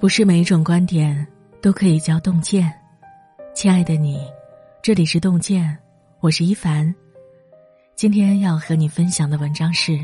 不是每一种观点都可以叫洞见，亲爱的你，这里是洞见，我是一凡。今天要和你分享的文章是：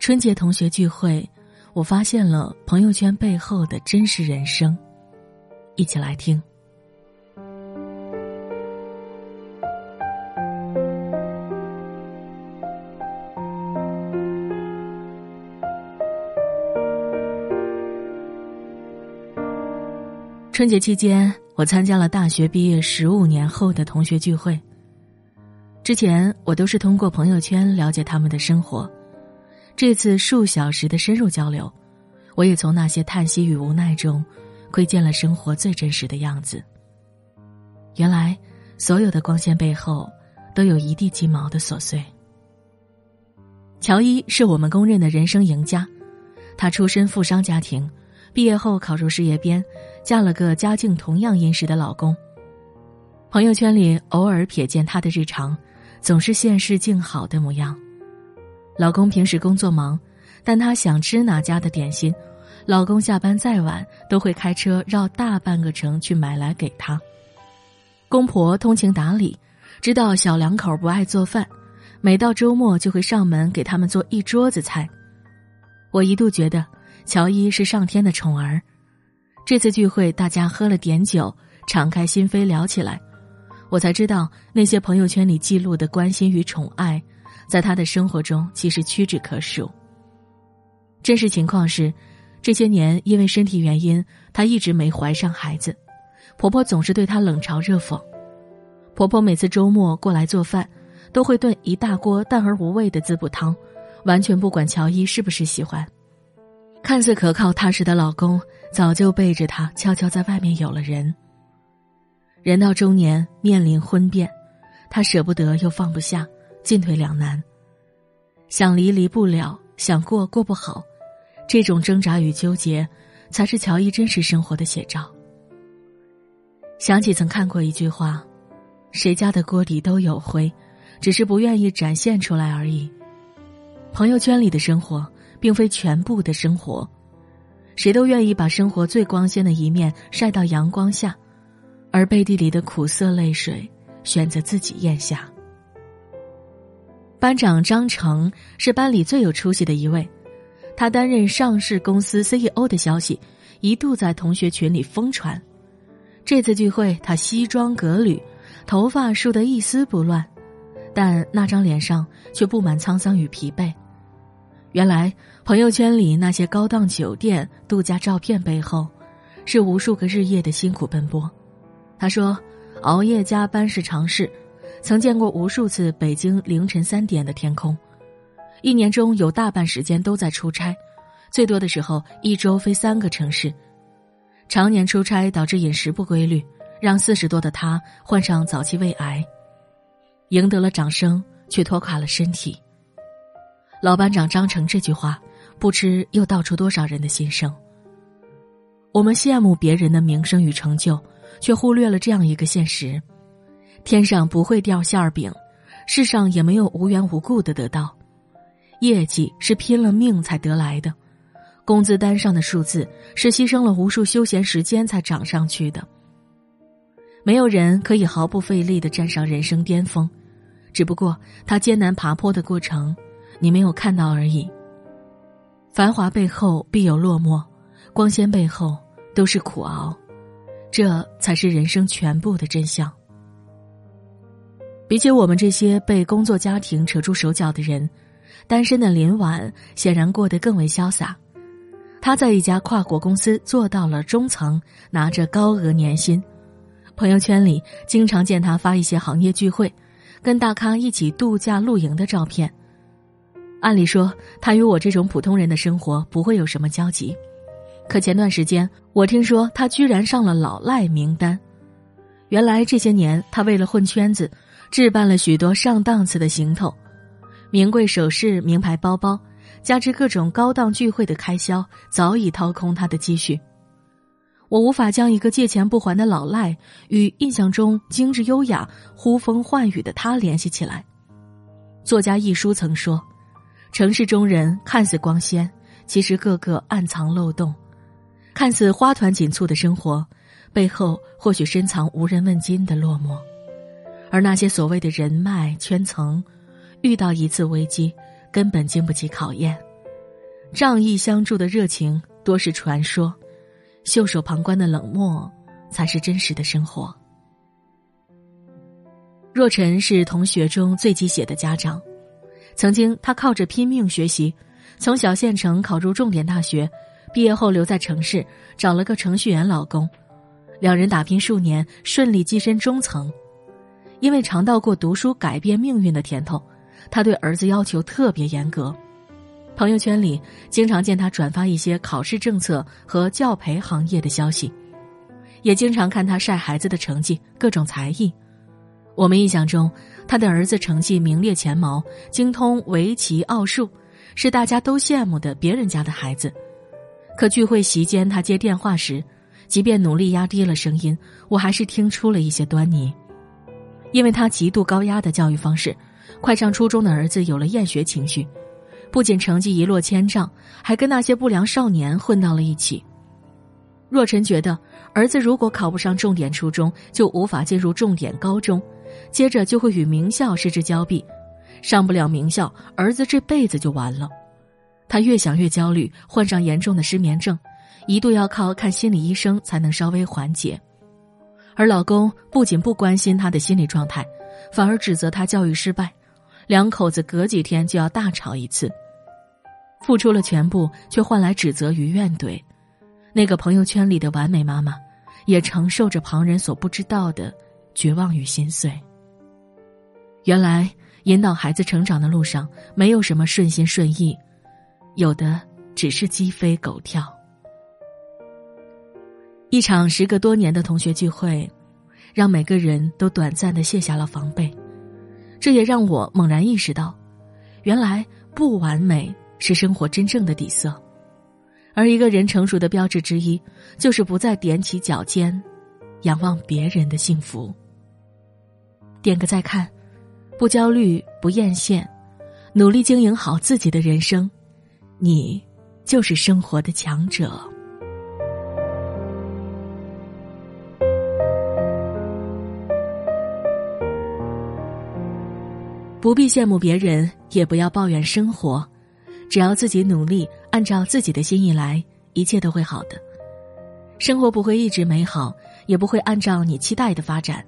春节同学聚会，我发现了朋友圈背后的真实人生。一起来听。春节期间，我参加了大学毕业十五年后的同学聚会。之前我都是通过朋友圈了解他们的生活，这次数小时的深入交流，我也从那些叹息与无奈中，窥见了生活最真实的样子。原来，所有的光鲜背后，都有一地鸡毛的琐碎。乔伊是我们公认的人生赢家，他出身富商家庭。毕业后考入事业编，嫁了个家境同样殷实的老公。朋友圈里偶尔瞥见她的日常，总是现世静好的模样。老公平时工作忙，但她想吃哪家的点心，老公下班再晚都会开车绕大半个城去买来给她。公婆通情达理，知道小两口不爱做饭，每到周末就会上门给他们做一桌子菜。我一度觉得。乔伊是上天的宠儿，这次聚会大家喝了点酒，敞开心扉聊起来，我才知道那些朋友圈里记录的关心与宠爱，在他的生活中其实屈指可数。真实情况是，这些年因为身体原因，她一直没怀上孩子，婆婆总是对她冷嘲热讽。婆婆每次周末过来做饭，都会炖一大锅淡而无味的滋补汤，完全不管乔伊是不是喜欢。看似可靠踏实的老公，早就背着她悄悄在外面有了人。人到中年面临婚变，她舍不得又放不下，进退两难。想离离不了，想过过不好，这种挣扎与纠结，才是乔伊真实生活的写照。想起曾看过一句话：“谁家的锅底都有灰，只是不愿意展现出来而已。”朋友圈里的生活。并非全部的生活，谁都愿意把生活最光鲜的一面晒到阳光下，而背地里的苦涩泪水选择自己咽下。班长张成是班里最有出息的一位，他担任上市公司 CEO 的消息一度在同学群里疯传。这次聚会，他西装革履，头发梳得一丝不乱，但那张脸上却布满沧桑与疲惫。原来朋友圈里那些高档酒店度假照片背后，是无数个日夜的辛苦奔波。他说，熬夜加班是常事，曾见过无数次北京凌晨三点的天空。一年中有大半时间都在出差，最多的时候一周飞三个城市。常年出差导致饮食不规律，让四十多的他患上早期胃癌，赢得了掌声，却拖垮了身体。老班长张成这句话，不知又道出多少人的心声。我们羡慕别人的名声与成就，却忽略了这样一个现实：天上不会掉馅儿饼，世上也没有无缘无故的得到。业绩是拼了命才得来的，工资单上的数字是牺牲了无数休闲时间才涨上去的。没有人可以毫不费力的站上人生巅峰，只不过他艰难爬坡的过程。你没有看到而已。繁华背后必有落寞，光鲜背后都是苦熬，这才是人生全部的真相。比起我们这些被工作家庭扯住手脚的人，单身的林婉显然过得更为潇洒。他在一家跨国公司做到了中层，拿着高额年薪。朋友圈里经常见他发一些行业聚会，跟大咖一起度假露营的照片。按理说，他与我这种普通人的生活不会有什么交集，可前段时间我听说他居然上了老赖名单。原来这些年他为了混圈子，置办了许多上档次的行头，名贵首饰、名牌包包，加之各种高档聚会的开销，早已掏空他的积蓄。我无法将一个借钱不还的老赖与印象中精致优雅、呼风唤雨的他联系起来。作家一书曾说。城市中人看似光鲜，其实个个暗藏漏洞。看似花团锦簇的生活，背后或许深藏无人问津的落寞。而那些所谓的人脉圈层，遇到一次危机，根本经不起考验。仗义相助的热情多是传说，袖手旁观的冷漠才是真实的生活。若尘是同学中最鸡血的家长，曾经他靠着拼命学习，从小县城考入重点大学，毕业后留在城市找了个程序员老公，两人打拼数年，顺利跻身中层。因为尝到过读书改变命运的甜头，他对儿子要求特别严格。朋友圈里经常见他转发一些考试政策和教培行业的消息，也经常看他晒孩子的成绩、各种才艺。我们印象中，他的儿子成绩名列前茅，精通围棋、奥数，是大家都羡慕的别人家的孩子。可聚会席间，他接电话时，即便努力压低了声音，我还是听出了一些端倪。因为他极度高压的教育方式，快上初中的儿子有了厌学情绪，不仅成绩一落千丈，还跟那些不良少年混到了一起。若尘觉得，儿子如果考不上重点初中，就无法进入重点高中，接着就会与名校失之交臂，上不了名校，儿子这辈子就完了。他越想越焦虑，患上严重的失眠症，一度要靠看心理医生才能稍微缓解。而老公不仅不关心她的心理状态，反而指责她教育失败，两口子隔几天就要大吵一次。付出了全部，却换来指责与怨怼。那个朋友圈里的完美妈妈，也承受着旁人所不知道的绝望与心碎。原来，引导孩子成长的路上，没有什么顺心顺意，有的只是鸡飞狗跳。一场时隔多年的同学聚会，让每个人都短暂的卸下了防备，这也让我猛然意识到，原来不完美是生活真正的底色，而一个人成熟的标志之一，就是不再踮起脚尖，仰望别人的幸福。点个再看，不焦虑，不艳羡，努力经营好自己的人生，你就是生活的强者。不必羡慕别人，也不要抱怨生活，只要自己努力，按照自己的心意来，一切都会好的。生活不会一直美好，也不会按照你期待的发展，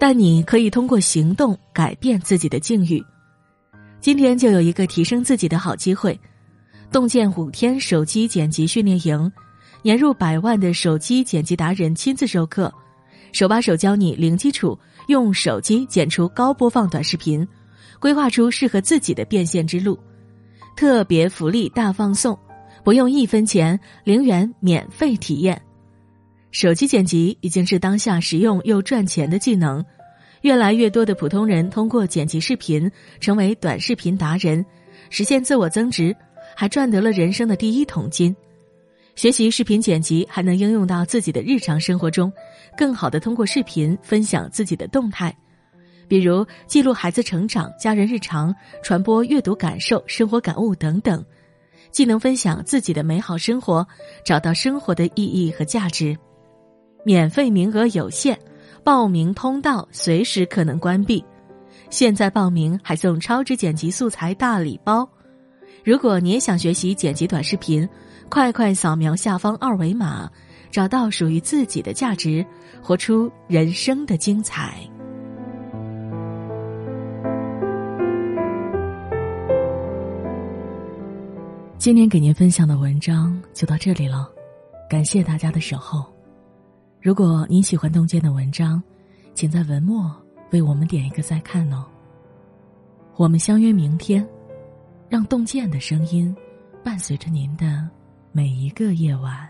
但你可以通过行动改变自己的境遇。今天就有一个提升自己的好机会，洞见五天手机剪辑训练营，年入百万的手机剪辑达人亲自授课，手把手教你零基础用手机剪出高播放短视频。规划出适合自己的变现之路，特别福利大放送，不用一分钱，零元免费体验。手机剪辑已经是当下实用又赚钱的技能，越来越多的普通人通过剪辑视频成为短视频达人，实现自我增值，还赚得了人生的第一桶金。学习视频剪辑还能应用到自己的日常生活中，更好的通过视频分享自己的动态。比如记录孩子成长、家人日常、传播阅读感受、生活感悟等等，既能分享自己的美好生活，找到生活的意义和价值。免费名额有限，报名通道随时可能关闭。现在报名还送超值剪辑素材大礼包。如果你也想学习剪辑短视频，快快扫描下方二维码，找到属于自己的价值，活出人生的精彩。今天给您分享的文章就到这里了，感谢大家的守候。如果您喜欢洞见的文章，请在文末为我们点一个再看哦。我们相约明天，让洞见的声音伴随着您的每一个夜晚。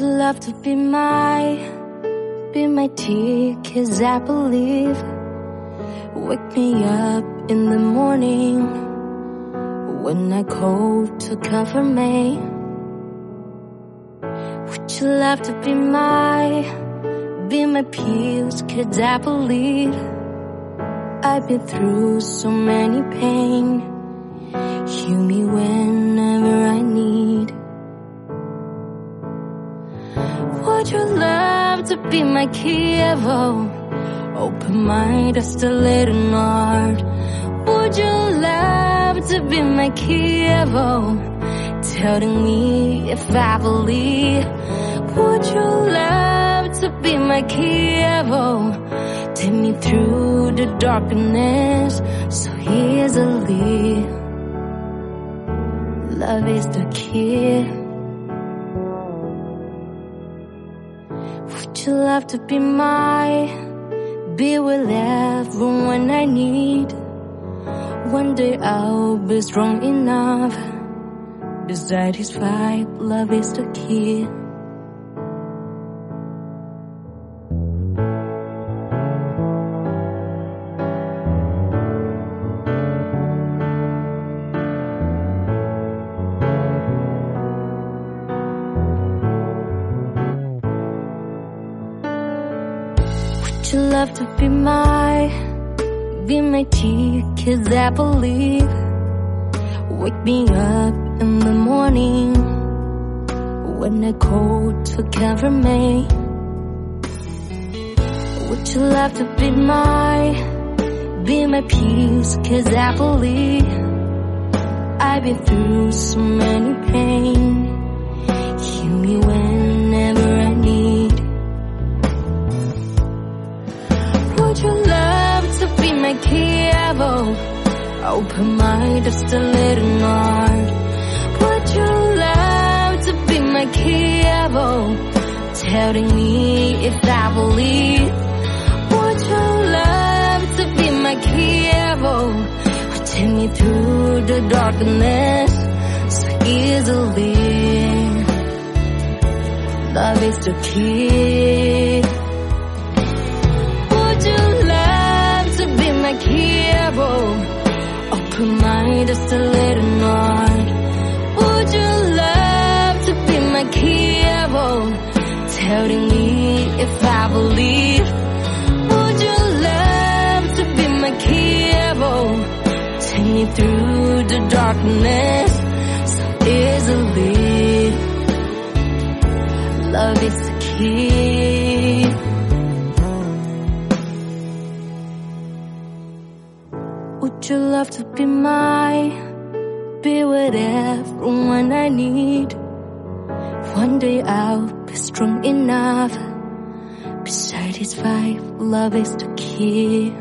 Love to be my, be my tea, cause I believe Wake me up in the morning when I call to comfort me. Would you love to be my, be my peace? Cause I believe I've been through so many pain. Heal me whenever to be my Kievo? Open mind, little heart. Would you love to be my Kievo? Telling me if I believe. Would you love to be my Kievo? Take me through the darkness so easily. Love is the key. Would you love to be my, be with everyone I need? One day I'll be strong enough to satisfy. Love is the key. Love to be my, be my tea, cause I believe. Wake me up in the morning when I call to cover me. Would you love to be my, be my peace, cause I believe. I've been through so many pain. Heal me Open mind, just a little heart. Would you love to be my Kievo? Telling me if I believe. Would you love to be my Kievo? Take me through the darkness so easily. Love is the key. Just a little heart. Would you love to be my Kievo? Telling me if I believe. Would you love to be my Kievo? Take me through the darkness so easily. Love is the key. Would you love to be my, be with everyone I need? One day I'll be strong enough, be satisfied. Love is the key.